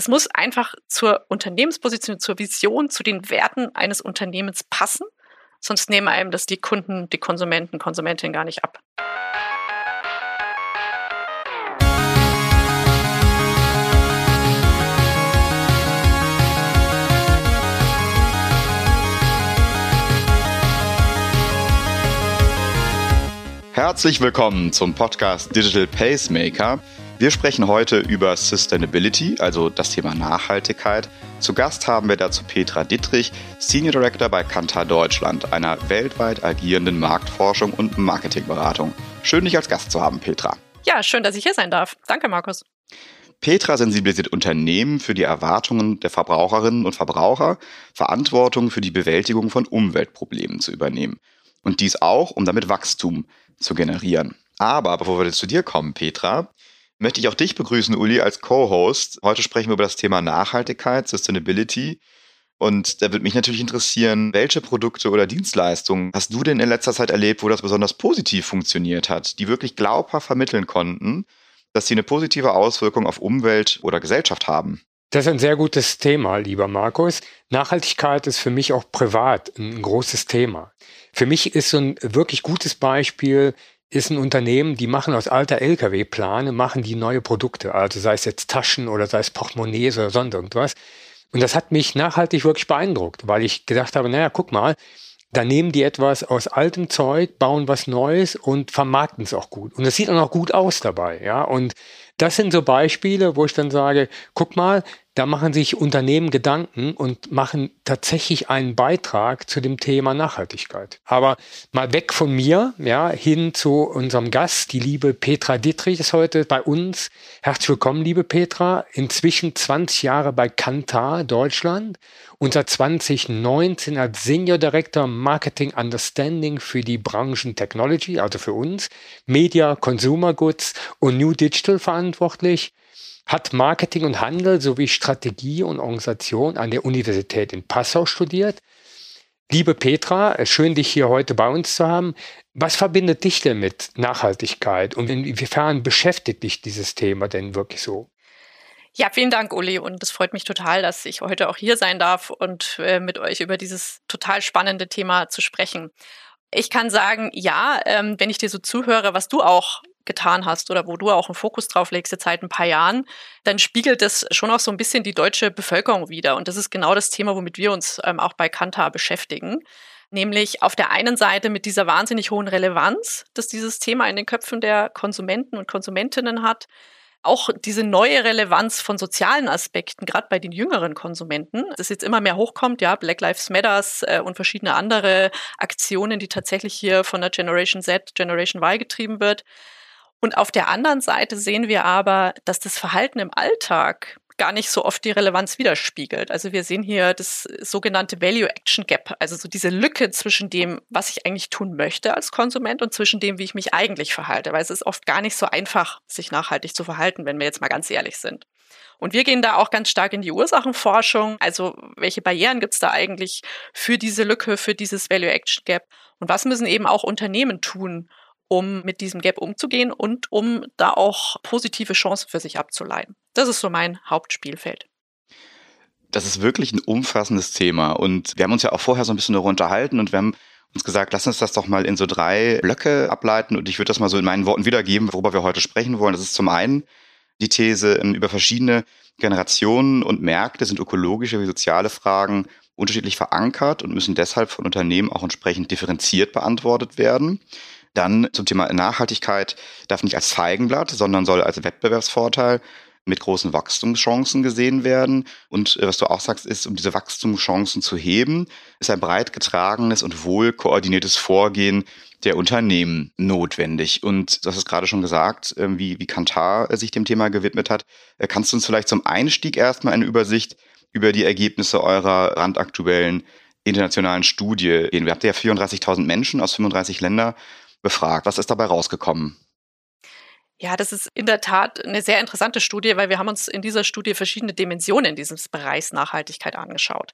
Es muss einfach zur Unternehmensposition, zur Vision, zu den Werten eines Unternehmens passen. Sonst nehmen einem das die Kunden, die Konsumenten, Konsumentinnen gar nicht ab. Herzlich willkommen zum Podcast Digital Pacemaker. Wir sprechen heute über Sustainability, also das Thema Nachhaltigkeit. Zu Gast haben wir dazu Petra Dittrich, Senior Director bei Kantar Deutschland, einer weltweit agierenden Marktforschung und Marketingberatung. Schön, dich als Gast zu haben, Petra. Ja, schön, dass ich hier sein darf. Danke, Markus. Petra sensibilisiert Unternehmen für die Erwartungen der Verbraucherinnen und Verbraucher, Verantwortung für die Bewältigung von Umweltproblemen zu übernehmen. Und dies auch, um damit Wachstum zu generieren. Aber bevor wir zu dir kommen, Petra, möchte ich auch dich begrüßen, Uli, als Co-Host. Heute sprechen wir über das Thema Nachhaltigkeit, Sustainability. Und da würde mich natürlich interessieren, welche Produkte oder Dienstleistungen hast du denn in letzter Zeit erlebt, wo das besonders positiv funktioniert hat, die wirklich glaubhaft vermitteln konnten, dass sie eine positive Auswirkung auf Umwelt oder Gesellschaft haben? Das ist ein sehr gutes Thema, lieber Markus. Nachhaltigkeit ist für mich auch privat ein großes Thema. Für mich ist so ein wirklich gutes Beispiel, ist ein Unternehmen, die machen aus alter Lkw-Plane, machen die neue Produkte. Also sei es jetzt Taschen oder sei es Portemonnaies oder sonst irgendwas. Und das hat mich nachhaltig wirklich beeindruckt, weil ich gedacht habe, naja, guck mal, da nehmen die etwas aus altem Zeug, bauen was Neues und vermarkten es auch gut. Und es sieht auch noch gut aus dabei, ja. Und das sind so Beispiele, wo ich dann sage, guck mal, da machen sich Unternehmen Gedanken und machen tatsächlich einen Beitrag zu dem Thema Nachhaltigkeit. Aber mal weg von mir, ja, hin zu unserem Gast, die liebe Petra Dittrich ist heute bei uns. Herzlich willkommen, liebe Petra. Inzwischen 20 Jahre bei Kantar Deutschland und seit 2019 als Senior Director Marketing Understanding für die Branchen Technology, also für uns, Media, Consumer Goods und New Digital verantwortlich hat Marketing und Handel sowie Strategie und Organisation an der Universität in Passau studiert. Liebe Petra, schön dich hier heute bei uns zu haben. Was verbindet dich denn mit Nachhaltigkeit und inwiefern beschäftigt dich dieses Thema denn wirklich so? Ja, vielen Dank, Uli. Und es freut mich total, dass ich heute auch hier sein darf und äh, mit euch über dieses total spannende Thema zu sprechen. Ich kann sagen, ja, ähm, wenn ich dir so zuhöre, was du auch getan hast oder wo du auch einen Fokus drauf legst jetzt seit ein paar Jahren, dann spiegelt das schon auch so ein bisschen die deutsche Bevölkerung wider. Und das ist genau das Thema, womit wir uns ähm, auch bei Kantar beschäftigen. Nämlich auf der einen Seite mit dieser wahnsinnig hohen Relevanz, dass dieses Thema in den Köpfen der Konsumenten und Konsumentinnen hat, auch diese neue Relevanz von sozialen Aspekten, gerade bei den jüngeren Konsumenten, das jetzt immer mehr hochkommt, ja, Black Lives Matters äh, und verschiedene andere Aktionen, die tatsächlich hier von der Generation Z, Generation Y getrieben wird. Und auf der anderen Seite sehen wir aber, dass das Verhalten im Alltag gar nicht so oft die Relevanz widerspiegelt. Also wir sehen hier das sogenannte Value Action Gap, also so diese Lücke zwischen dem, was ich eigentlich tun möchte als Konsument und zwischen dem, wie ich mich eigentlich verhalte, weil es ist oft gar nicht so einfach, sich nachhaltig zu verhalten, wenn wir jetzt mal ganz ehrlich sind. Und wir gehen da auch ganz stark in die Ursachenforschung. Also welche Barrieren gibt es da eigentlich für diese Lücke, für dieses Value Action Gap? Und was müssen eben auch Unternehmen tun, um mit diesem Gap umzugehen und um da auch positive Chancen für sich abzuleiten. Das ist so mein Hauptspielfeld. Das ist wirklich ein umfassendes Thema und wir haben uns ja auch vorher so ein bisschen darüber unterhalten und wir haben uns gesagt, lass uns das doch mal in so drei Blöcke ableiten und ich würde das mal so in meinen Worten wiedergeben, worüber wir heute sprechen wollen. Das ist zum einen die These, ähm, über verschiedene Generationen und Märkte sind ökologische wie soziale Fragen unterschiedlich verankert und müssen deshalb von Unternehmen auch entsprechend differenziert beantwortet werden. Dann zum Thema Nachhaltigkeit darf nicht als Feigenblatt, sondern soll als Wettbewerbsvorteil mit großen Wachstumschancen gesehen werden. Und äh, was du auch sagst, ist, um diese Wachstumschancen zu heben, ist ein breit getragenes und wohl koordiniertes Vorgehen der Unternehmen notwendig. Und hast es gerade schon gesagt, ähm, wie, wie Kantar sich dem Thema gewidmet hat. Äh, kannst du uns vielleicht zum Einstieg erstmal eine Übersicht über die Ergebnisse eurer randaktuellen internationalen Studie geben? Wir habt ja 34.000 Menschen aus 35 Ländern befragt. Was ist dabei rausgekommen? Ja, das ist in der Tat eine sehr interessante Studie, weil wir haben uns in dieser Studie verschiedene Dimensionen dieses Bereichs Nachhaltigkeit angeschaut.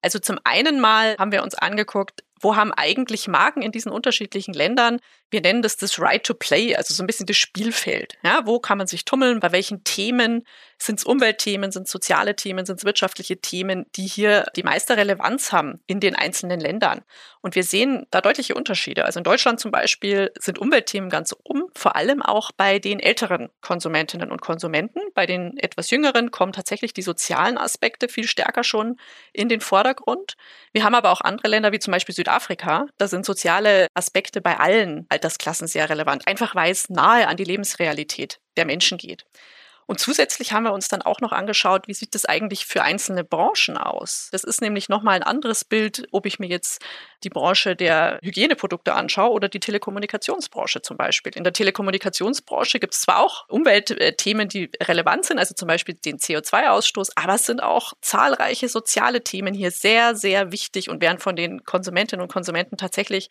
Also zum einen mal haben wir uns angeguckt, wo haben eigentlich Marken in diesen unterschiedlichen Ländern, wir nennen das das Right to Play, also so ein bisschen das Spielfeld. Ja, wo kann man sich tummeln, bei welchen Themen Sind es Umweltthemen, sind es soziale Themen, sind es wirtschaftliche Themen, die hier die meiste Relevanz haben in den einzelnen Ländern? Und wir sehen da deutliche Unterschiede. Also in Deutschland zum Beispiel sind Umweltthemen ganz um, vor allem auch bei den älteren Konsumentinnen und Konsumenten. Bei den etwas jüngeren kommen tatsächlich die sozialen Aspekte viel stärker schon in den Vordergrund. Wir haben aber auch andere Länder wie zum Beispiel Südafrika. Da sind soziale Aspekte bei allen Altersklassen sehr relevant, einfach weil es nahe an die Lebensrealität der Menschen geht. Und zusätzlich haben wir uns dann auch noch angeschaut, wie sieht das eigentlich für einzelne Branchen aus? Das ist nämlich nochmal ein anderes Bild, ob ich mir jetzt die Branche der Hygieneprodukte anschaue oder die Telekommunikationsbranche zum Beispiel. In der Telekommunikationsbranche gibt es zwar auch Umweltthemen, die relevant sind, also zum Beispiel den CO2-Ausstoß, aber es sind auch zahlreiche soziale Themen hier sehr, sehr wichtig und werden von den Konsumentinnen und Konsumenten tatsächlich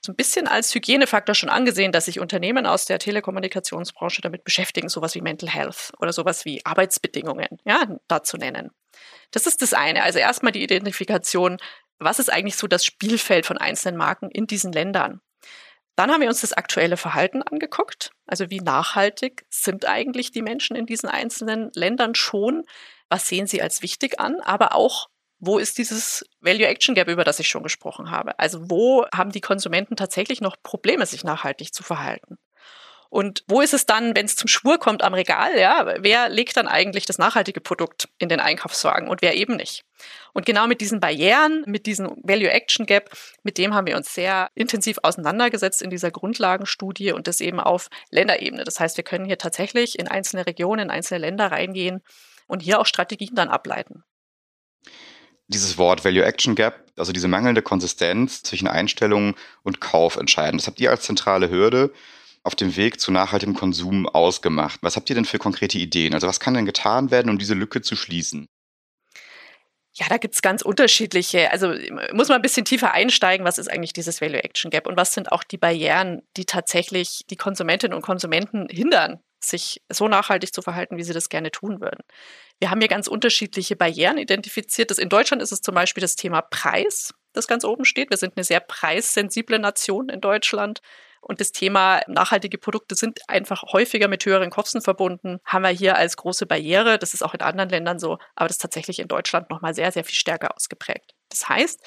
so ein bisschen als Hygienefaktor schon angesehen, dass sich Unternehmen aus der Telekommunikationsbranche damit beschäftigen, sowas wie Mental Health oder sowas wie Arbeitsbedingungen, ja, da zu nennen. Das ist das eine. Also erstmal die Identifikation, was ist eigentlich so das Spielfeld von einzelnen Marken in diesen Ländern? Dann haben wir uns das aktuelle Verhalten angeguckt. Also wie nachhaltig sind eigentlich die Menschen in diesen einzelnen Ländern schon? Was sehen sie als wichtig an? Aber auch, wo ist dieses Value Action Gap, über das ich schon gesprochen habe? Also wo haben die Konsumenten tatsächlich noch Probleme, sich nachhaltig zu verhalten? Und wo ist es dann, wenn es zum Schwur kommt am Regal, ja, wer legt dann eigentlich das nachhaltige Produkt in den Einkaufswagen und wer eben nicht? Und genau mit diesen Barrieren, mit diesem Value Action Gap, mit dem haben wir uns sehr intensiv auseinandergesetzt in dieser Grundlagenstudie und das eben auf Länderebene. Das heißt, wir können hier tatsächlich in einzelne Regionen, in einzelne Länder reingehen und hier auch Strategien dann ableiten dieses Wort Value Action Gap, also diese mangelnde Konsistenz zwischen Einstellung und Kauf entscheiden. Das habt ihr als zentrale Hürde auf dem Weg zu nachhaltigem Konsum ausgemacht. Was habt ihr denn für konkrete Ideen? Also was kann denn getan werden, um diese Lücke zu schließen? Ja, da gibt's ganz unterschiedliche. Also muss man ein bisschen tiefer einsteigen, was ist eigentlich dieses Value Action Gap und was sind auch die Barrieren, die tatsächlich die Konsumentinnen und Konsumenten hindern, sich so nachhaltig zu verhalten, wie sie das gerne tun würden. Wir haben hier ganz unterschiedliche Barrieren identifiziert. in Deutschland ist es zum Beispiel das Thema Preis, das ganz oben steht. Wir sind eine sehr preissensible Nation in Deutschland. Und das Thema nachhaltige Produkte sind einfach häufiger mit höheren Kosten verbunden, haben wir hier als große Barriere. Das ist auch in anderen Ländern so, aber das ist tatsächlich in Deutschland nochmal sehr, sehr viel stärker ausgeprägt. Das heißt,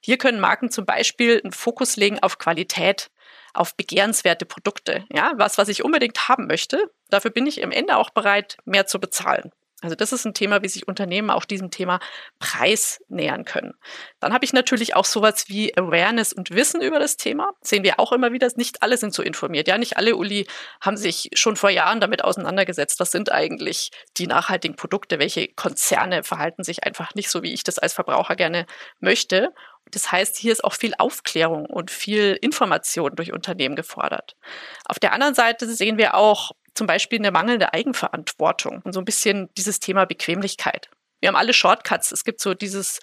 hier können Marken zum Beispiel einen Fokus legen auf Qualität, auf begehrenswerte Produkte. Ja, was, was ich unbedingt haben möchte. Dafür bin ich am Ende auch bereit, mehr zu bezahlen. Also das ist ein Thema, wie sich Unternehmen auch diesem Thema Preis nähern können. Dann habe ich natürlich auch sowas wie Awareness und Wissen über das Thema. sehen wir auch immer wieder, nicht alle sind so informiert. Ja, nicht alle Uli haben sich schon vor Jahren damit auseinandergesetzt. Was sind eigentlich die nachhaltigen Produkte? Welche Konzerne verhalten sich einfach nicht so, wie ich das als Verbraucher gerne möchte? Das heißt, hier ist auch viel Aufklärung und viel Information durch Unternehmen gefordert. Auf der anderen Seite sehen wir auch zum Beispiel eine mangelnde Eigenverantwortung und so ein bisschen dieses Thema Bequemlichkeit. Wir haben alle Shortcuts. Es gibt so dieses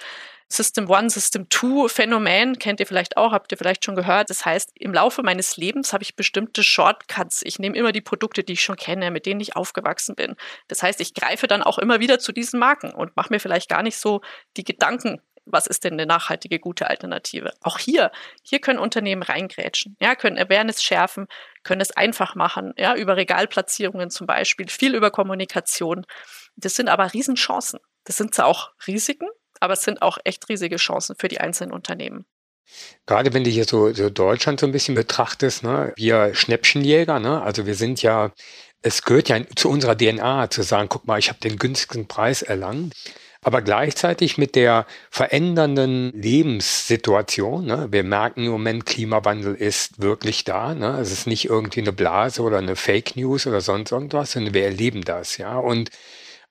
System One, System Two Phänomen, kennt ihr vielleicht auch, habt ihr vielleicht schon gehört. Das heißt, im Laufe meines Lebens habe ich bestimmte Shortcuts. Ich nehme immer die Produkte, die ich schon kenne, mit denen ich aufgewachsen bin. Das heißt, ich greife dann auch immer wieder zu diesen Marken und mache mir vielleicht gar nicht so die Gedanken was ist denn eine nachhaltige, gute Alternative? Auch hier, hier können Unternehmen reingrätschen, ja, können Awareness schärfen, können es einfach machen, ja, über Regalplatzierungen zum Beispiel, viel über Kommunikation. Das sind aber Riesenchancen. Das sind zwar auch Risiken, aber es sind auch echt riesige Chancen für die einzelnen Unternehmen. Gerade wenn du hier so, so Deutschland so ein bisschen betrachtest, ne, wir Schnäppchenjäger, ne, also wir sind ja, es gehört ja zu unserer DNA zu sagen, guck mal, ich habe den günstigsten Preis erlangt. Aber gleichzeitig mit der verändernden Lebenssituation, ne, wir merken im Moment, Klimawandel ist wirklich da. Ne, es ist nicht irgendwie eine Blase oder eine Fake News oder sonst irgendwas, sondern wir erleben das. Ja, und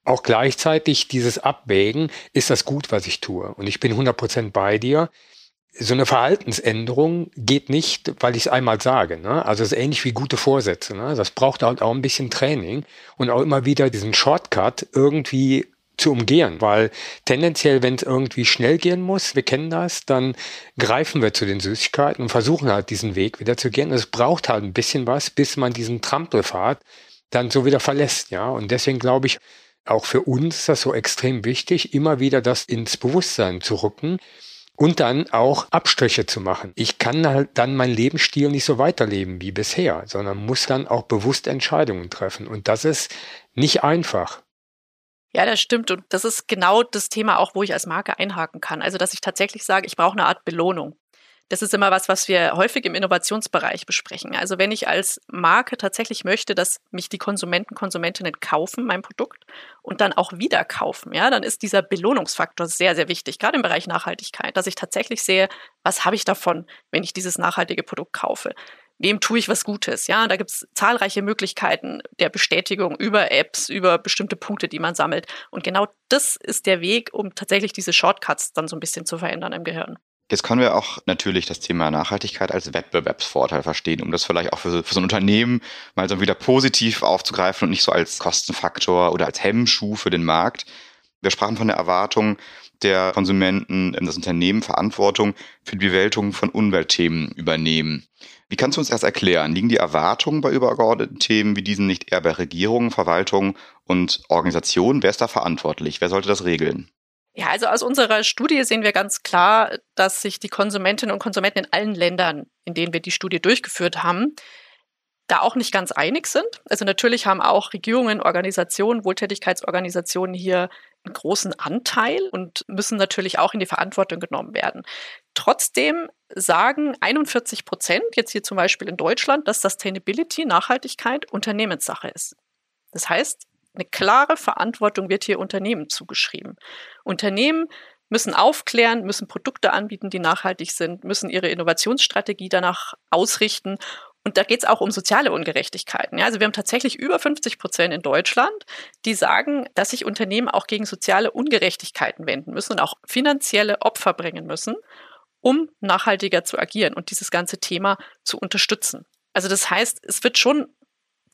auch gleichzeitig dieses Abwägen, ist das gut, was ich tue? Und ich bin 100% bei dir. So eine Verhaltensänderung geht nicht, weil ich es einmal sage. Ne? Also es ist ähnlich wie gute Vorsätze. Ne? Das braucht halt auch ein bisschen Training und auch immer wieder diesen Shortcut irgendwie zu umgehen, weil tendenziell, wenn es irgendwie schnell gehen muss, wir kennen das, dann greifen wir zu den Süßigkeiten und versuchen halt diesen Weg wieder zu gehen. Es braucht halt ein bisschen was, bis man diesen Trampelfahrt dann so wieder verlässt, ja. Und deswegen glaube ich, auch für uns ist das so extrem wichtig, immer wieder das ins Bewusstsein zu rücken und dann auch Abstriche zu machen. Ich kann halt dann meinen Lebensstil nicht so weiterleben wie bisher, sondern muss dann auch bewusst Entscheidungen treffen. Und das ist nicht einfach. Ja, das stimmt. Und das ist genau das Thema auch, wo ich als Marke einhaken kann. Also, dass ich tatsächlich sage, ich brauche eine Art Belohnung. Das ist immer was, was wir häufig im Innovationsbereich besprechen. Also wenn ich als Marke tatsächlich möchte, dass mich die Konsumenten, Konsumentinnen kaufen, mein Produkt, und dann auch wieder kaufen, ja, dann ist dieser Belohnungsfaktor sehr, sehr wichtig, gerade im Bereich Nachhaltigkeit, dass ich tatsächlich sehe, was habe ich davon, wenn ich dieses nachhaltige Produkt kaufe wem tue ich was Gutes? Ja, da gibt es zahlreiche Möglichkeiten der Bestätigung über Apps, über bestimmte Punkte, die man sammelt. Und genau das ist der Weg, um tatsächlich diese Shortcuts dann so ein bisschen zu verändern im Gehirn. Jetzt können wir auch natürlich das Thema Nachhaltigkeit als Wettbewerbsvorteil verstehen, um das vielleicht auch für, für so ein Unternehmen mal so wieder positiv aufzugreifen und nicht so als Kostenfaktor oder als Hemmschuh für den Markt. Wir sprachen von der Erwartung der Konsumenten, das Unternehmen Verantwortung für die Bewältigung von Umweltthemen übernehmen. Wie kannst du uns das erklären? Liegen die Erwartungen bei übergeordneten Themen wie diesen nicht eher bei Regierungen, Verwaltungen und Organisationen? Wer ist da verantwortlich? Wer sollte das regeln? Ja, also aus unserer Studie sehen wir ganz klar, dass sich die Konsumentinnen und Konsumenten in allen Ländern, in denen wir die Studie durchgeführt haben, da auch nicht ganz einig sind. Also natürlich haben auch Regierungen, Organisationen, Wohltätigkeitsorganisationen hier einen großen Anteil und müssen natürlich auch in die Verantwortung genommen werden. Trotzdem sagen 41 Prozent, jetzt hier zum Beispiel in Deutschland, dass Sustainability, Nachhaltigkeit Unternehmenssache ist. Das heißt, eine klare Verantwortung wird hier Unternehmen zugeschrieben. Unternehmen müssen aufklären, müssen Produkte anbieten, die nachhaltig sind, müssen ihre Innovationsstrategie danach ausrichten. Und da geht es auch um soziale Ungerechtigkeiten. Ja, also wir haben tatsächlich über 50 Prozent in Deutschland, die sagen, dass sich Unternehmen auch gegen soziale Ungerechtigkeiten wenden müssen und auch finanzielle Opfer bringen müssen, um nachhaltiger zu agieren und dieses ganze Thema zu unterstützen. Also das heißt, es wird schon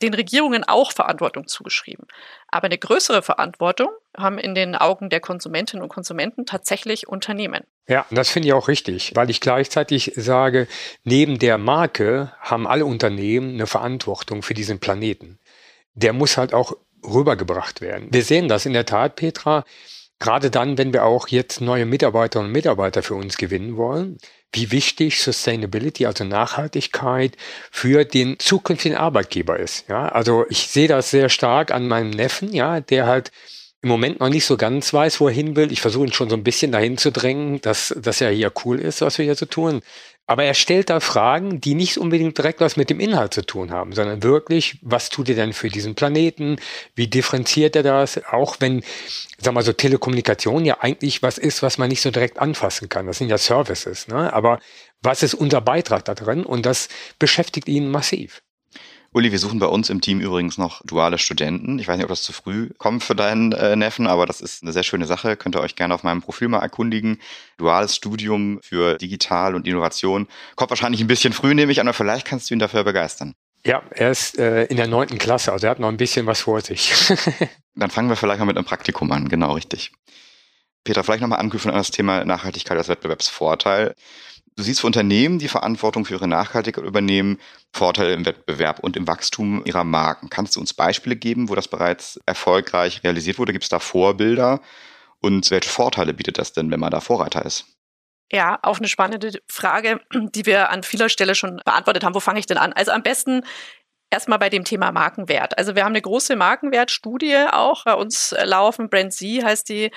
den Regierungen auch Verantwortung zugeschrieben. Aber eine größere Verantwortung haben in den Augen der Konsumentinnen und Konsumenten tatsächlich Unternehmen. Ja, das finde ich auch richtig, weil ich gleichzeitig sage, neben der Marke haben alle Unternehmen eine Verantwortung für diesen Planeten. Der muss halt auch rübergebracht werden. Wir sehen das in der Tat, Petra, gerade dann, wenn wir auch jetzt neue Mitarbeiterinnen und Mitarbeiter für uns gewinnen wollen wie wichtig Sustainability, also Nachhaltigkeit für den zukünftigen Arbeitgeber ist. Ja, also ich sehe das sehr stark an meinem Neffen, ja, der halt im Moment noch nicht so ganz weiß, wo er hin will. Ich versuche ihn schon so ein bisschen dahin zu drängen, dass das ja hier cool ist, was wir hier so tun. Aber er stellt da Fragen, die nicht unbedingt direkt was mit dem Inhalt zu tun haben, sondern wirklich, was tut er denn für diesen Planeten? Wie differenziert er das? Auch wenn, sag mal so, Telekommunikation ja eigentlich was ist, was man nicht so direkt anfassen kann. Das sind ja Services, ne? Aber was ist unser Beitrag da drin? Und das beschäftigt ihn massiv. Uli, wir suchen bei uns im Team übrigens noch duale Studenten. Ich weiß nicht, ob das zu früh kommt für deinen äh, Neffen, aber das ist eine sehr schöne Sache. Könnt ihr euch gerne auf meinem Profil mal erkundigen. Duales Studium für Digital und Innovation. Kommt wahrscheinlich ein bisschen früh, nehme ich an, aber vielleicht kannst du ihn dafür begeistern. Ja, er ist äh, in der neunten Klasse, also er hat noch ein bisschen was vor sich. Dann fangen wir vielleicht mal mit einem Praktikum an, genau richtig. Peter, vielleicht nochmal anknüpfen an das Thema Nachhaltigkeit als Wettbewerbsvorteil. Du siehst für Unternehmen, die Verantwortung für ihre Nachhaltigkeit übernehmen, Vorteile im Wettbewerb und im Wachstum ihrer Marken. Kannst du uns Beispiele geben, wo das bereits erfolgreich realisiert wurde? Gibt es da Vorbilder? Und welche Vorteile bietet das denn, wenn man da Vorreiter ist? Ja, auch eine spannende Frage, die wir an vieler Stelle schon beantwortet haben. Wo fange ich denn an? Also am besten erstmal bei dem Thema Markenwert. Also wir haben eine große Markenwertstudie auch bei uns laufen. Brand Z heißt die.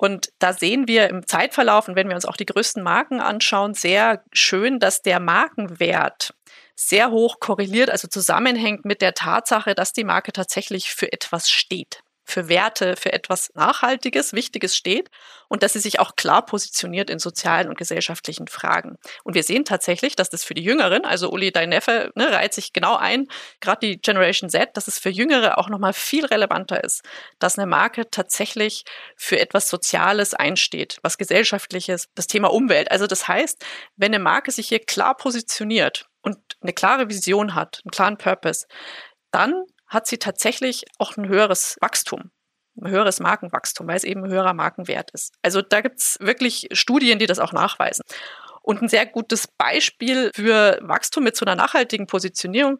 Und da sehen wir im Zeitverlauf und wenn wir uns auch die größten Marken anschauen, sehr schön, dass der Markenwert sehr hoch korreliert, also zusammenhängt mit der Tatsache, dass die Marke tatsächlich für etwas steht für Werte, für etwas Nachhaltiges, Wichtiges steht und dass sie sich auch klar positioniert in sozialen und gesellschaftlichen Fragen. Und wir sehen tatsächlich, dass das für die Jüngeren, also Uli, dein Neffe, ne, reiht sich genau ein, gerade die Generation Z, dass es für Jüngere auch nochmal viel relevanter ist, dass eine Marke tatsächlich für etwas Soziales einsteht, was Gesellschaftliches, das Thema Umwelt. Also das heißt, wenn eine Marke sich hier klar positioniert und eine klare Vision hat, einen klaren Purpose, dann hat sie tatsächlich auch ein höheres Wachstum, ein höheres Markenwachstum, weil es eben ein höherer Markenwert ist. Also da gibt es wirklich Studien, die das auch nachweisen. Und ein sehr gutes Beispiel für Wachstum mit so einer nachhaltigen Positionierung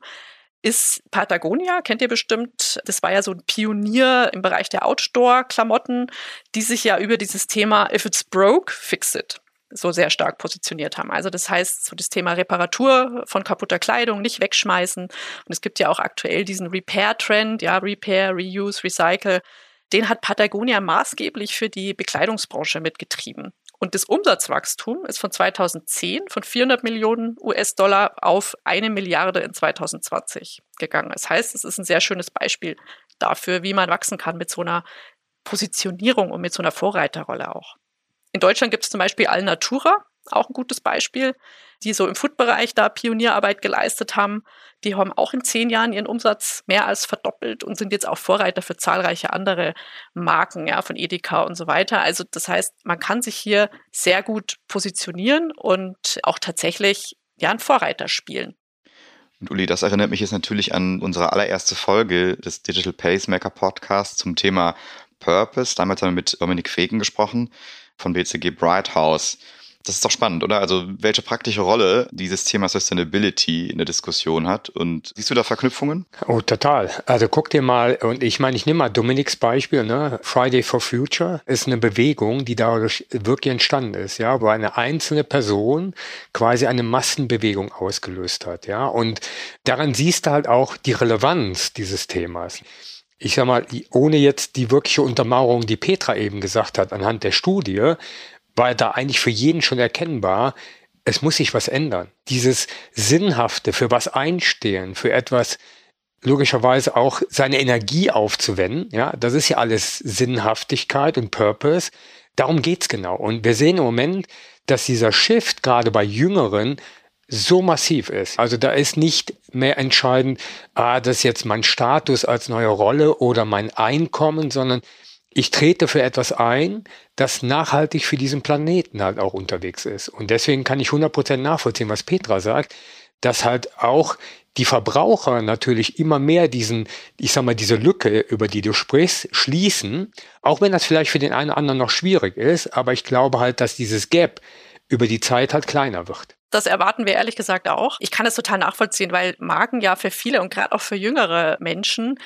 ist Patagonia, kennt ihr bestimmt. Das war ja so ein Pionier im Bereich der Outdoor-Klamotten, die sich ja über dieses Thema If it's broke, fix it so sehr stark positioniert haben. Also das heißt, so das Thema Reparatur von kaputter Kleidung nicht wegschmeißen. Und es gibt ja auch aktuell diesen Repair-Trend, ja, Repair, Reuse, Recycle. den hat Patagonia maßgeblich für die Bekleidungsbranche mitgetrieben. Und das Umsatzwachstum ist von 2010 von 400 Millionen US-Dollar auf eine Milliarde in 2020 gegangen. Das heißt, es ist ein sehr schönes Beispiel dafür, wie man wachsen kann mit so einer Positionierung und mit so einer Vorreiterrolle auch. In Deutschland gibt es zum Beispiel Alnatura, auch ein gutes Beispiel, die so im Food-Bereich da Pionierarbeit geleistet haben. Die haben auch in zehn Jahren ihren Umsatz mehr als verdoppelt und sind jetzt auch Vorreiter für zahlreiche andere Marken, ja, von Edeka und so weiter. Also das heißt, man kann sich hier sehr gut positionieren und auch tatsächlich ja, einen Vorreiter spielen. Und Uli, das erinnert mich jetzt natürlich an unsere allererste Folge des Digital Pacemaker Podcasts zum Thema Purpose. Damals haben wir mit Dominik Fegen gesprochen von BCG Bright House. Das ist doch spannend, oder? Also welche praktische Rolle dieses Thema Sustainability in der Diskussion hat. Und siehst du da Verknüpfungen? Oh, total. Also guck dir mal, und ich meine, ich nehme mal Dominiks Beispiel, ne? Friday for Future ist eine Bewegung, die dadurch wirklich entstanden ist, ja, wo eine einzelne Person quasi eine Massenbewegung ausgelöst hat, ja. Und daran siehst du halt auch die Relevanz dieses Themas ich sag mal, ohne jetzt die wirkliche Untermauerung, die Petra eben gesagt hat, anhand der Studie, war da eigentlich für jeden schon erkennbar, es muss sich was ändern. Dieses Sinnhafte, für was einstehen, für etwas logischerweise auch seine Energie aufzuwenden, ja, das ist ja alles Sinnhaftigkeit und Purpose. Darum geht's genau. Und wir sehen im Moment, dass dieser Shift gerade bei Jüngeren so massiv ist. Also da ist nicht mehr entscheidend, ah, das ist jetzt mein Status als neue Rolle oder mein Einkommen, sondern ich trete für etwas ein, das nachhaltig für diesen Planeten halt auch unterwegs ist. Und deswegen kann ich 100% nachvollziehen, was Petra sagt, dass halt auch die Verbraucher natürlich immer mehr diesen, ich sag mal, diese Lücke, über die du sprichst, schließen, auch wenn das vielleicht für den einen oder anderen noch schwierig ist, aber ich glaube halt, dass dieses Gap über die Zeit halt kleiner wird. Das erwarten wir ehrlich gesagt auch. Ich kann es total nachvollziehen, weil Marken ja für viele und gerade auch für jüngere Menschen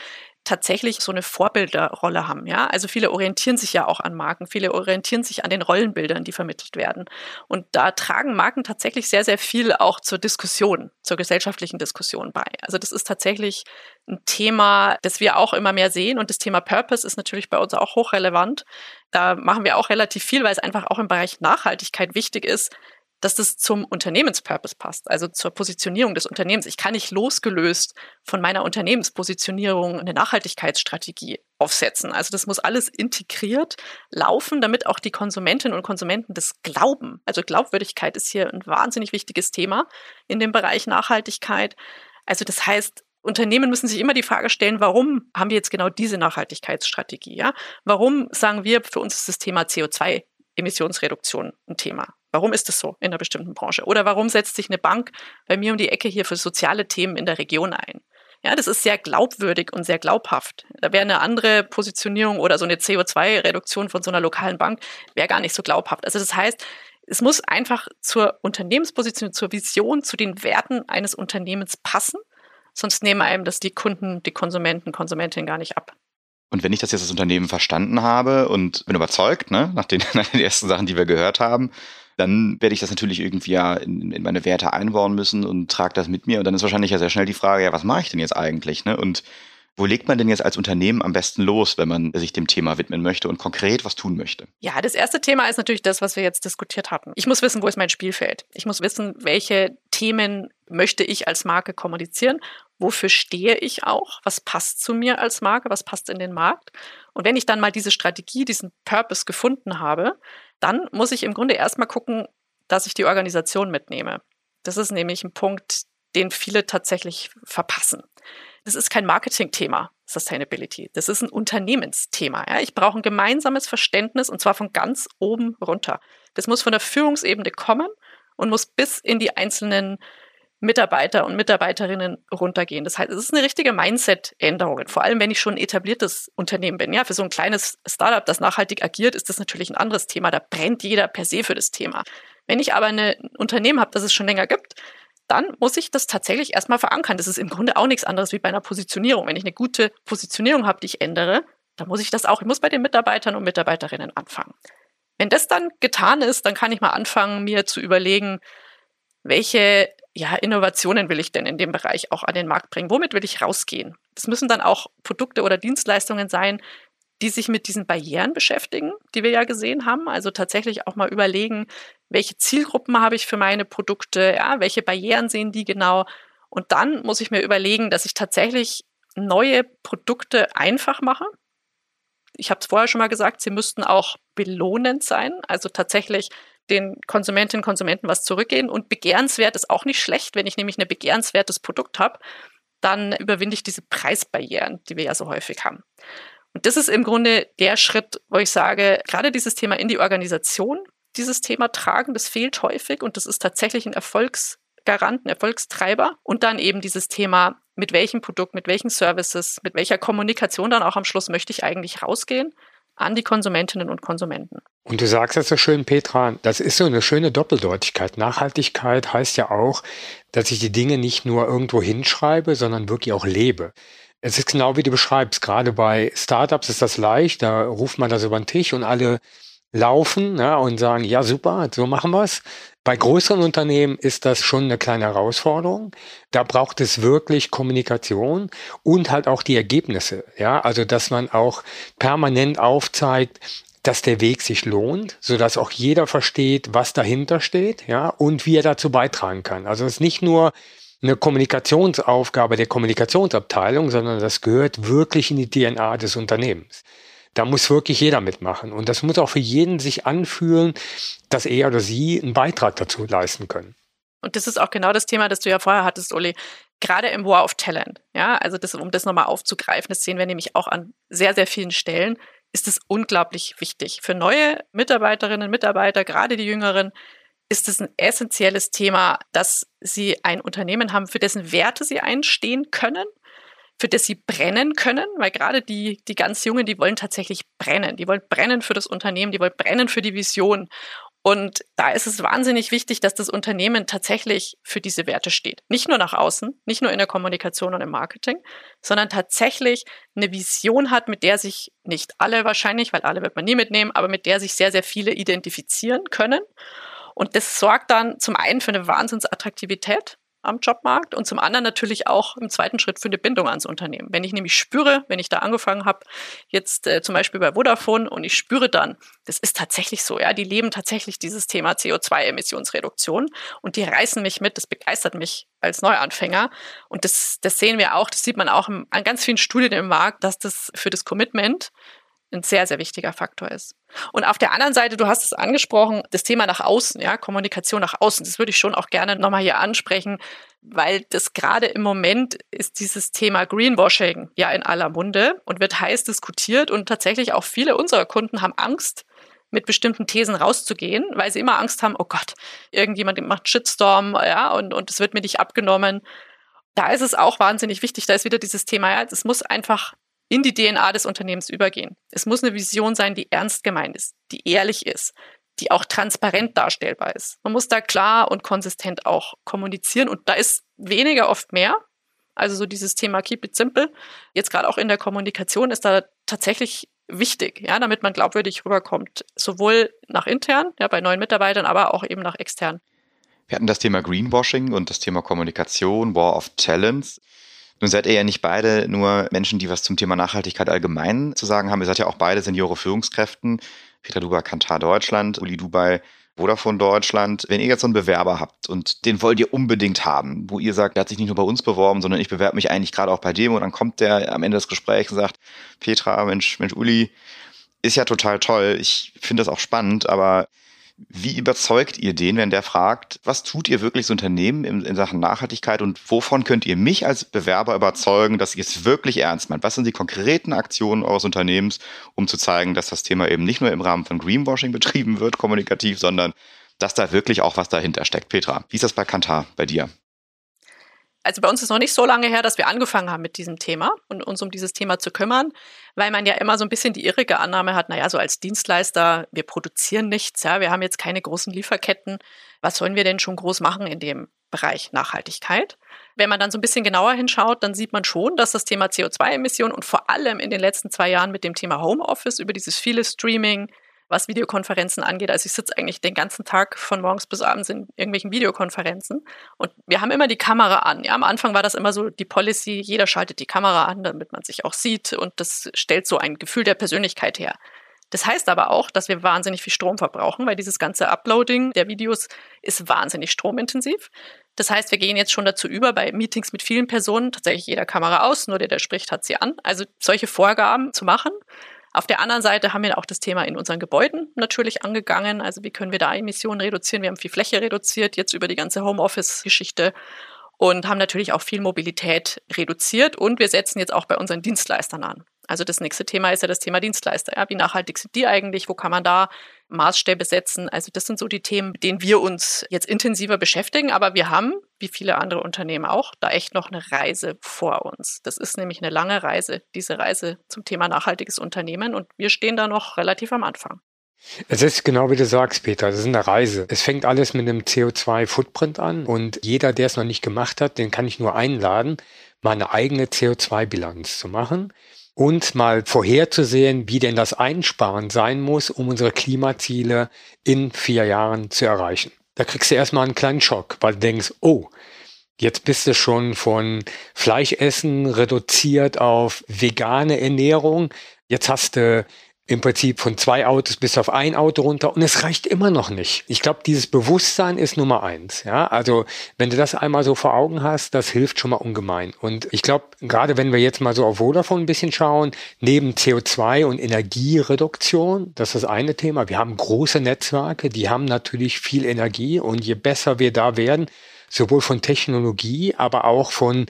tatsächlich so eine Vorbilderrolle haben. Ja, also viele orientieren sich ja auch an Marken, viele orientieren sich an den Rollenbildern, die vermittelt werden. Und da tragen Marken tatsächlich sehr, sehr viel auch zur Diskussion, zur gesellschaftlichen Diskussion bei. Also das ist tatsächlich ein Thema, das wir auch immer mehr sehen. Und das Thema Purpose ist natürlich bei uns auch hochrelevant. Da machen wir auch relativ viel, weil es einfach auch im Bereich Nachhaltigkeit wichtig ist, dass das zum Unternehmenspurpose passt, also zur Positionierung des Unternehmens. Ich kann nicht losgelöst von meiner Unternehmenspositionierung eine Nachhaltigkeitsstrategie aufsetzen. Also das muss alles integriert laufen, damit auch die Konsumentinnen und Konsumenten das glauben. Also Glaubwürdigkeit ist hier ein wahnsinnig wichtiges Thema in dem Bereich Nachhaltigkeit. Also das heißt, Unternehmen müssen sich immer die Frage stellen, warum haben wir jetzt genau diese Nachhaltigkeitsstrategie? Ja? Warum sagen wir, für uns ist das Thema CO2 Emissionsreduktion ein Thema. Warum ist das so in einer bestimmten Branche? Oder warum setzt sich eine Bank bei mir um die Ecke hier für soziale Themen in der Region ein? Ja, das ist sehr glaubwürdig und sehr glaubhaft. Da wäre eine andere Positionierung oder so eine CO2-Reduktion von so einer lokalen Bank wäre gar nicht so glaubhaft. Also das heißt, es muss einfach zur Unternehmensposition, zur Vision, zu den Werten eines Unternehmens passen. Sonst nehmen einem das die Kunden, die Konsumenten, Konsumentinnen gar nicht ab. Und wenn ich das jetzt als Unternehmen verstanden habe und bin überzeugt, ne, nach, den, nach den ersten Sachen, die wir gehört haben, dann werde ich das natürlich irgendwie ja in, in meine Werte einbauen müssen und trage das mit mir. Und dann ist wahrscheinlich ja sehr schnell die Frage, ja, was mache ich denn jetzt eigentlich? Ne? Und wo legt man denn jetzt als Unternehmen am besten los, wenn man sich dem Thema widmen möchte und konkret was tun möchte? Ja, das erste Thema ist natürlich das, was wir jetzt diskutiert hatten. Ich muss wissen, wo ist mein Spielfeld. Ich muss wissen, welche Themen möchte ich als Marke kommunizieren wofür stehe ich auch, was passt zu mir als Marke, was passt in den Markt. Und wenn ich dann mal diese Strategie, diesen Purpose gefunden habe, dann muss ich im Grunde erstmal gucken, dass ich die Organisation mitnehme. Das ist nämlich ein Punkt, den viele tatsächlich verpassen. Das ist kein Marketingthema, Sustainability. Das ist ein Unternehmensthema. Ja? Ich brauche ein gemeinsames Verständnis und zwar von ganz oben runter. Das muss von der Führungsebene kommen und muss bis in die einzelnen Mitarbeiter und Mitarbeiterinnen runtergehen. Das heißt, es ist eine richtige Mindset-Änderung. Vor allem, wenn ich schon ein etabliertes Unternehmen bin. Ja, für so ein kleines Startup, das nachhaltig agiert, ist das natürlich ein anderes Thema. Da brennt jeder per se für das Thema. Wenn ich aber ein Unternehmen habe, das es schon länger gibt, dann muss ich das tatsächlich erstmal verankern. Das ist im Grunde auch nichts anderes wie bei einer Positionierung. Wenn ich eine gute Positionierung habe, die ich ändere, dann muss ich das auch, ich muss bei den Mitarbeitern und Mitarbeiterinnen anfangen. Wenn das dann getan ist, dann kann ich mal anfangen, mir zu überlegen, welche ja, Innovationen will ich denn in dem Bereich auch an den Markt bringen? Womit will ich rausgehen? Das müssen dann auch Produkte oder Dienstleistungen sein, die sich mit diesen Barrieren beschäftigen, die wir ja gesehen haben. Also tatsächlich auch mal überlegen, welche Zielgruppen habe ich für meine Produkte, ja, welche Barrieren sehen die genau. Und dann muss ich mir überlegen, dass ich tatsächlich neue Produkte einfach mache. Ich habe es vorher schon mal gesagt, sie müssten auch belohnend sein, also tatsächlich den Konsumentinnen und Konsumenten was zurückgehen. Und begehrenswert ist auch nicht schlecht, wenn ich nämlich ein begehrenswertes Produkt habe, dann überwinde ich diese Preisbarrieren, die wir ja so häufig haben. Und das ist im Grunde der Schritt, wo ich sage, gerade dieses Thema in die Organisation, dieses Thema tragen, das fehlt häufig und das ist tatsächlich ein Erfolgsgarant, ein Erfolgstreiber. Und dann eben dieses Thema, mit welchem Produkt, mit welchen Services, mit welcher Kommunikation dann auch am Schluss möchte ich eigentlich rausgehen an die Konsumentinnen und Konsumenten. Und du sagst es so schön, Petra, das ist so eine schöne Doppeldeutigkeit. Nachhaltigkeit heißt ja auch, dass ich die Dinge nicht nur irgendwo hinschreibe, sondern wirklich auch lebe. Es ist genau wie du beschreibst. Gerade bei Startups ist das leicht. Da ruft man das über den Tisch und alle laufen ja, und sagen, ja super, so machen wir's. Bei größeren Unternehmen ist das schon eine kleine Herausforderung. Da braucht es wirklich Kommunikation und halt auch die Ergebnisse. Ja, also dass man auch permanent aufzeigt, dass der Weg sich lohnt, so dass auch jeder versteht, was dahinter steht, ja, und wie er dazu beitragen kann. Also es ist nicht nur eine Kommunikationsaufgabe der Kommunikationsabteilung, sondern das gehört wirklich in die DNA des Unternehmens. Da muss wirklich jeder mitmachen. Und das muss auch für jeden sich anfühlen, dass er oder sie einen Beitrag dazu leisten können. Und das ist auch genau das Thema, das du ja vorher hattest, Uli. Gerade im War of Talent. Ja, also das, um das nochmal aufzugreifen, das sehen wir nämlich auch an sehr, sehr vielen Stellen, ist es unglaublich wichtig. Für neue Mitarbeiterinnen und Mitarbeiter, gerade die Jüngeren, ist es ein essentielles Thema, dass sie ein Unternehmen haben, für dessen Werte sie einstehen können, für das sie brennen können, weil gerade die, die ganz Jungen, die wollen tatsächlich brennen. Die wollen brennen für das Unternehmen, die wollen brennen für die Vision. Und da ist es wahnsinnig wichtig, dass das Unternehmen tatsächlich für diese Werte steht. Nicht nur nach außen, nicht nur in der Kommunikation und im Marketing, sondern tatsächlich eine Vision hat, mit der sich nicht alle wahrscheinlich, weil alle wird man nie mitnehmen, aber mit der sich sehr, sehr viele identifizieren können. Und das sorgt dann zum einen für eine Wahnsinnsattraktivität am Jobmarkt und zum anderen natürlich auch im zweiten Schritt für eine Bindung ans Unternehmen. Wenn ich nämlich spüre, wenn ich da angefangen habe, jetzt äh, zum Beispiel bei Vodafone und ich spüre dann, das ist tatsächlich so, ja, die leben tatsächlich dieses Thema CO2-Emissionsreduktion und die reißen mich mit, das begeistert mich als Neuanfänger und das, das sehen wir auch, das sieht man auch im, an ganz vielen Studien im Markt, dass das für das Commitment ein sehr, sehr wichtiger Faktor ist. Und auf der anderen Seite, du hast es angesprochen, das Thema nach außen, ja, Kommunikation nach außen, das würde ich schon auch gerne nochmal hier ansprechen, weil das gerade im Moment ist dieses Thema Greenwashing ja in aller Munde und wird heiß diskutiert und tatsächlich auch viele unserer Kunden haben Angst, mit bestimmten Thesen rauszugehen, weil sie immer Angst haben, oh Gott, irgendjemand macht Shitstorm, ja, und, und es wird mir nicht abgenommen. Da ist es auch wahnsinnig wichtig, da ist wieder dieses Thema, ja, es muss einfach in die DNA des Unternehmens übergehen. Es muss eine Vision sein, die ernst gemeint ist, die ehrlich ist, die auch transparent darstellbar ist. Man muss da klar und konsistent auch kommunizieren und da ist weniger oft mehr. Also so dieses Thema Keep it simple. Jetzt gerade auch in der Kommunikation ist da tatsächlich wichtig, ja, damit man glaubwürdig rüberkommt, sowohl nach intern, ja, bei neuen Mitarbeitern, aber auch eben nach extern. Wir hatten das Thema Greenwashing und das Thema Kommunikation, War of Talents. Nun seid ihr ja nicht beide nur Menschen, die was zum Thema Nachhaltigkeit allgemein zu sagen haben. Ihr seid ja auch beide Seniore Führungskräften. Peter Duba, Kantar Deutschland, Uli Dubai, Vodafone Deutschland. Wenn ihr jetzt so einen Bewerber habt und den wollt ihr unbedingt haben, wo ihr sagt, der hat sich nicht nur bei uns beworben, sondern ich bewerbe mich eigentlich gerade auch bei dem und dann kommt der am Ende des Gesprächs und sagt, Petra, Mensch, Mensch, Uli, ist ja total toll. Ich finde das auch spannend, aber wie überzeugt ihr den, wenn der fragt, was tut ihr wirklich als Unternehmen in, in, Sachen Nachhaltigkeit und wovon könnt ihr mich als Bewerber überzeugen, dass ihr es wirklich ernst meint? Was sind die konkreten Aktionen eures Unternehmens, um zu zeigen, dass das Thema eben nicht nur im Rahmen von Greenwashing betrieben wird, kommunikativ, sondern dass da wirklich auch was dahinter steckt? Petra, wie ist das bei Kantar bei dir? Also bei uns ist noch nicht so lange her, dass wir angefangen haben mit diesem Thema und uns um dieses Thema zu kümmern, weil man ja immer so ein bisschen die irrige Annahme hat, naja, so als Dienstleister, wir produzieren nichts, ja, wir haben jetzt keine großen Lieferketten. Was sollen wir denn schon groß machen in dem Bereich Nachhaltigkeit? Wenn man dann so ein bisschen genauer hinschaut, dann sieht man schon, dass das Thema CO2-Emissionen und vor allem in den letzten zwei Jahren mit dem Thema Homeoffice über dieses viele Streaming, was Videokonferenzen angeht. Also ich sitze eigentlich den ganzen Tag von morgens bis abends in irgendwelchen Videokonferenzen und wir haben immer die Kamera an. Ja, am Anfang war das immer so die Policy, jeder schaltet die Kamera an, damit man sich auch sieht und das stellt so ein Gefühl der Persönlichkeit her. Das heißt aber auch, dass wir wahnsinnig viel Strom verbrauchen, weil dieses ganze Uploading der Videos ist wahnsinnig stromintensiv. Das heißt, wir gehen jetzt schon dazu über, bei Meetings mit vielen Personen tatsächlich jeder Kamera aus, nur der, der spricht, hat sie an. Also solche Vorgaben zu machen. Auf der anderen Seite haben wir auch das Thema in unseren Gebäuden natürlich angegangen. Also wie können wir da Emissionen reduzieren? Wir haben viel Fläche reduziert, jetzt über die ganze Homeoffice-Geschichte und haben natürlich auch viel Mobilität reduziert und wir setzen jetzt auch bei unseren Dienstleistern an. Also das nächste Thema ist ja das Thema Dienstleister. Ja, wie nachhaltig sind die eigentlich? Wo kann man da Maßstäbe setzen? Also das sind so die Themen, mit denen wir uns jetzt intensiver beschäftigen. Aber wir haben, wie viele andere Unternehmen auch, da echt noch eine Reise vor uns. Das ist nämlich eine lange Reise, diese Reise zum Thema nachhaltiges Unternehmen. Und wir stehen da noch relativ am Anfang. Es ist genau wie du sagst, Peter, das ist eine Reise. Es fängt alles mit einem CO2-Footprint an und jeder, der es noch nicht gemacht hat, den kann ich nur einladen, mal eine eigene CO2-Bilanz zu machen und mal vorherzusehen, wie denn das Einsparen sein muss, um unsere Klimaziele in vier Jahren zu erreichen. Da kriegst du erstmal einen kleinen Schock, weil du denkst, oh, jetzt bist du schon von Fleischessen reduziert auf vegane Ernährung. Jetzt hast du im Prinzip von zwei Autos bis auf ein Auto runter und es reicht immer noch nicht. Ich glaube, dieses Bewusstsein ist Nummer eins. Ja, also wenn du das einmal so vor Augen hast, das hilft schon mal ungemein. Und ich glaube, gerade wenn wir jetzt mal so auf Vodafone ein bisschen schauen, neben CO2 und Energiereduktion, das ist das eine Thema. Wir haben große Netzwerke, die haben natürlich viel Energie und je besser wir da werden, sowohl von Technologie, aber auch von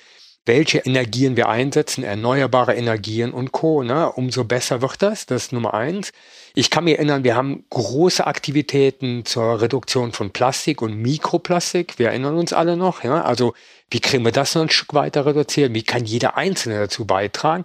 welche Energien wir einsetzen, erneuerbare Energien und Co. Ne? Umso besser wird das, das ist Nummer eins. Ich kann mich erinnern, wir haben große Aktivitäten zur Reduktion von Plastik und Mikroplastik. Wir erinnern uns alle noch. Ja? Also wie kriegen wir das noch ein Stück weiter reduzieren? Wie kann jeder Einzelne dazu beitragen?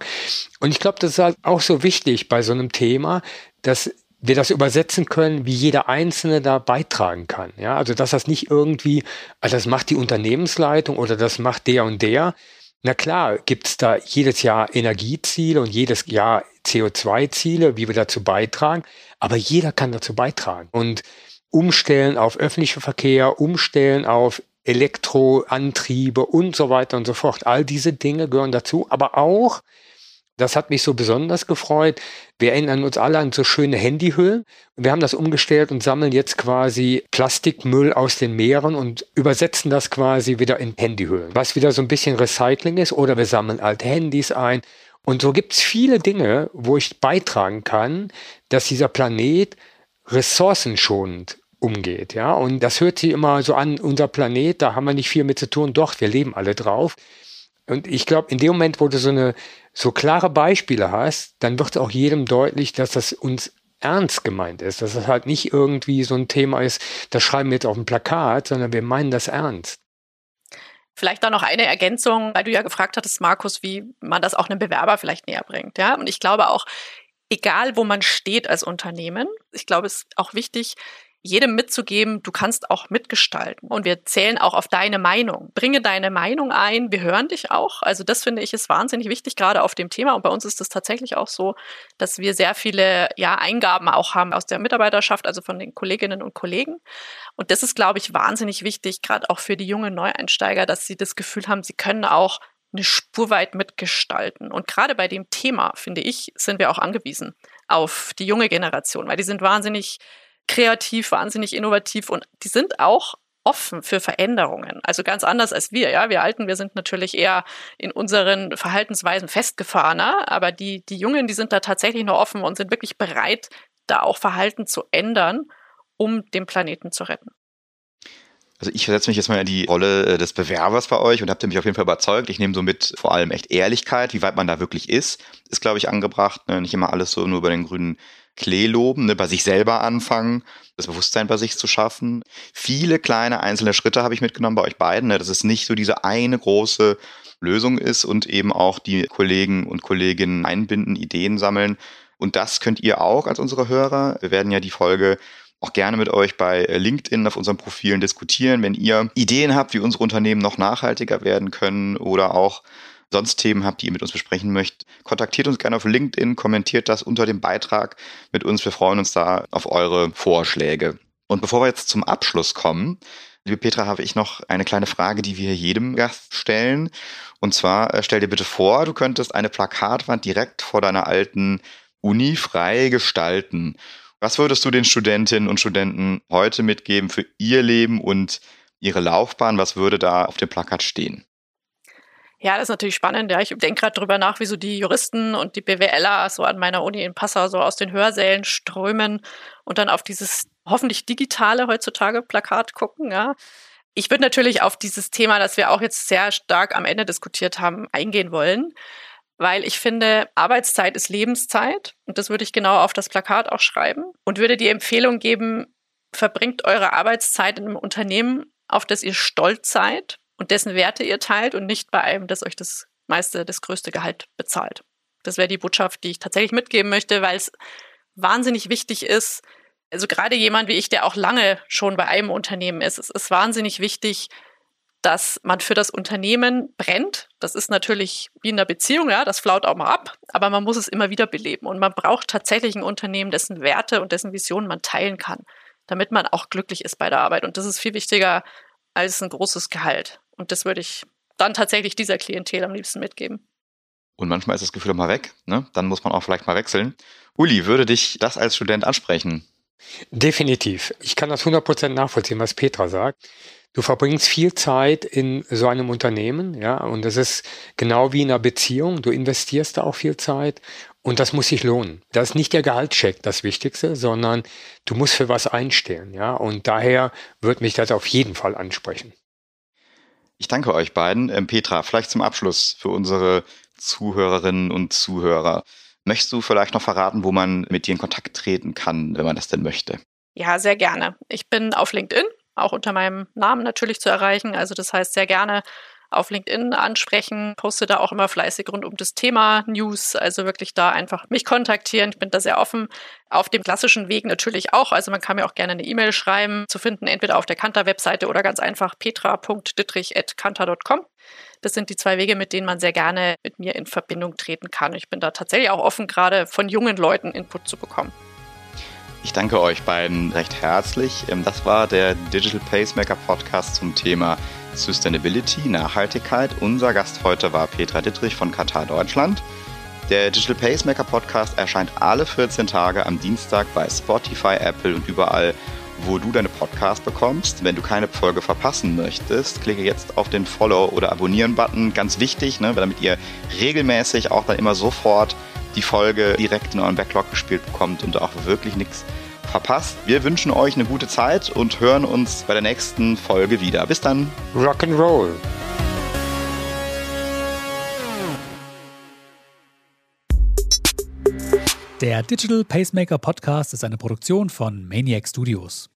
Und ich glaube, das ist halt auch so wichtig bei so einem Thema, dass wir das übersetzen können, wie jeder Einzelne da beitragen kann. Ja, also dass das nicht irgendwie, also das macht die Unternehmensleitung oder das macht der und der, na klar, gibt's da jedes Jahr Energieziele und jedes Jahr CO2-Ziele, wie wir dazu beitragen, aber jeder kann dazu beitragen. Und umstellen auf öffentlichen Verkehr, umstellen auf Elektroantriebe und so weiter und so fort. All diese Dinge gehören dazu, aber auch das hat mich so besonders gefreut. Wir erinnern uns alle an so schöne Handyhüllen. Wir haben das umgestellt und sammeln jetzt quasi Plastikmüll aus den Meeren und übersetzen das quasi wieder in Handyhüllen. Was wieder so ein bisschen Recycling ist. Oder wir sammeln alte Handys ein. Und so gibt es viele Dinge, wo ich beitragen kann, dass dieser Planet ressourcenschonend umgeht. Ja, und das hört sich immer so an, unser Planet, da haben wir nicht viel mit zu tun. Doch, wir leben alle drauf. Und ich glaube, in dem Moment, wo du so eine so klare Beispiele hast, dann wird auch jedem deutlich, dass das uns ernst gemeint ist, dass das halt nicht irgendwie so ein Thema ist, das schreiben wir jetzt auf dem Plakat, sondern wir meinen das ernst. Vielleicht da noch eine Ergänzung, weil du ja gefragt hattest, Markus, wie man das auch einem Bewerber vielleicht näher bringt. Ja, und ich glaube auch, egal wo man steht als Unternehmen, ich glaube, es ist auch wichtig, jedem mitzugeben, du kannst auch mitgestalten. Und wir zählen auch auf deine Meinung. Bringe deine Meinung ein, wir hören dich auch. Also das finde ich ist wahnsinnig wichtig, gerade auf dem Thema. Und bei uns ist es tatsächlich auch so, dass wir sehr viele ja, Eingaben auch haben aus der Mitarbeiterschaft, also von den Kolleginnen und Kollegen. Und das ist, glaube ich, wahnsinnig wichtig, gerade auch für die jungen Neueinsteiger, dass sie das Gefühl haben, sie können auch eine Spur weit mitgestalten. Und gerade bei dem Thema, finde ich, sind wir auch angewiesen auf die junge Generation, weil die sind wahnsinnig kreativ, wahnsinnig innovativ und die sind auch offen für Veränderungen. Also ganz anders als wir. Ja, wir Alten, wir sind natürlich eher in unseren Verhaltensweisen festgefahrener, aber die, die Jungen, die sind da tatsächlich noch offen und sind wirklich bereit, da auch Verhalten zu ändern, um den Planeten zu retten. Also ich versetze mich jetzt mal in die Rolle äh, des Bewerbers bei euch und habt ihr mich auf jeden Fall überzeugt. Ich nehme so mit vor allem echt Ehrlichkeit, wie weit man da wirklich ist, ist glaube ich angebracht. Ne? Nicht immer alles so nur über den grünen Klee loben, ne, bei sich selber anfangen, das Bewusstsein bei sich zu schaffen. Viele kleine einzelne Schritte habe ich mitgenommen bei euch beiden, ne, dass es nicht so diese eine große Lösung ist und eben auch die Kollegen und Kolleginnen einbinden, Ideen sammeln. Und das könnt ihr auch als unsere Hörer. Wir werden ja die Folge auch gerne mit euch bei LinkedIn auf unseren Profilen diskutieren, wenn ihr Ideen habt, wie unsere Unternehmen noch nachhaltiger werden können oder auch sonst Themen habt, die ihr mit uns besprechen möchtet, kontaktiert uns gerne auf LinkedIn, kommentiert das unter dem Beitrag mit uns. Wir freuen uns da auf eure Vorschläge. Und bevor wir jetzt zum Abschluss kommen, liebe Petra, habe ich noch eine kleine Frage, die wir jedem Gast stellen. Und zwar äh, stell dir bitte vor, du könntest eine Plakatwand direkt vor deiner alten Uni frei gestalten. Was würdest du den Studentinnen und Studenten heute mitgeben für ihr Leben und ihre Laufbahn? Was würde da auf dem Plakat stehen? Ja, das ist natürlich spannend. Ja, ich denke gerade drüber nach, wie so die Juristen und die BWLer so an meiner Uni in Passau so aus den Hörsälen strömen und dann auf dieses hoffentlich digitale heutzutage Plakat gucken. Ja. Ich würde natürlich auf dieses Thema, das wir auch jetzt sehr stark am Ende diskutiert haben, eingehen wollen, weil ich finde, Arbeitszeit ist Lebenszeit und das würde ich genau auf das Plakat auch schreiben und würde die Empfehlung geben, verbringt eure Arbeitszeit in einem Unternehmen, auf das ihr stolz seid und dessen Werte ihr teilt und nicht bei einem, das euch das meiste, das größte Gehalt bezahlt. Das wäre die Botschaft, die ich tatsächlich mitgeben möchte, weil es wahnsinnig wichtig ist, also gerade jemand wie ich, der auch lange schon bei einem Unternehmen ist, es ist wahnsinnig wichtig, dass man für das Unternehmen brennt. Das ist natürlich wie in einer Beziehung, ja, das flaut auch mal ab, aber man muss es immer wieder beleben. Und man braucht tatsächlich ein Unternehmen, dessen Werte und dessen Visionen man teilen kann, damit man auch glücklich ist bei der Arbeit. Und das ist viel wichtiger als ein großes Gehalt. Und das würde ich dann tatsächlich dieser Klientel am liebsten mitgeben. Und manchmal ist das Gefühl auch mal weg, ne? Dann muss man auch vielleicht mal wechseln. Uli, würde dich das als Student ansprechen? Definitiv. Ich kann das 100% nachvollziehen, was Petra sagt. Du verbringst viel Zeit in so einem Unternehmen, ja, und das ist genau wie in einer Beziehung. Du investierst da auch viel Zeit und das muss sich lohnen. Das ist nicht der Gehaltscheck das Wichtigste, sondern du musst für was einstehen, ja, und daher wird mich das auf jeden Fall ansprechen. Ich danke euch beiden. Ähm, Petra, vielleicht zum Abschluss für unsere Zuhörerinnen und Zuhörer. Möchtest du vielleicht noch verraten, wo man mit dir in Kontakt treten kann, wenn man das denn möchte? Ja, sehr gerne. Ich bin auf LinkedIn, auch unter meinem Namen natürlich zu erreichen. Also das heißt sehr gerne auf LinkedIn ansprechen, poste da auch immer fleißig rund um das Thema News, also wirklich da einfach mich kontaktieren. Ich bin da sehr offen. Auf dem klassischen Weg natürlich auch. Also man kann mir auch gerne eine E-Mail schreiben, zu finden entweder auf der Kanter-Webseite oder ganz einfach petra.dittrich.kanter.com. Das sind die zwei Wege, mit denen man sehr gerne mit mir in Verbindung treten kann. Ich bin da tatsächlich auch offen, gerade von jungen Leuten Input zu bekommen. Ich danke euch beiden recht herzlich. Ähm, das war der Digital Pacemaker Podcast zum Thema Sustainability, Nachhaltigkeit. Unser Gast heute war Petra Dittrich von Katar Deutschland. Der Digital Pacemaker Podcast erscheint alle 14 Tage am Dienstag bei Spotify, Apple und überall, wo du deine Podcast bekommst. Wenn du keine Folge verpassen möchtest, klicke jetzt auf den Follow- oder Abonnieren-Button. Ganz wichtig, ne, damit ihr regelmäßig auch dann immer sofort die Folge direkt in euren Backlog gespielt bekommt und auch wirklich nichts verpasst. Wir wünschen euch eine gute Zeit und hören uns bei der nächsten Folge wieder. Bis dann. Rock'n'Roll. Der Digital Pacemaker Podcast ist eine Produktion von Maniac Studios.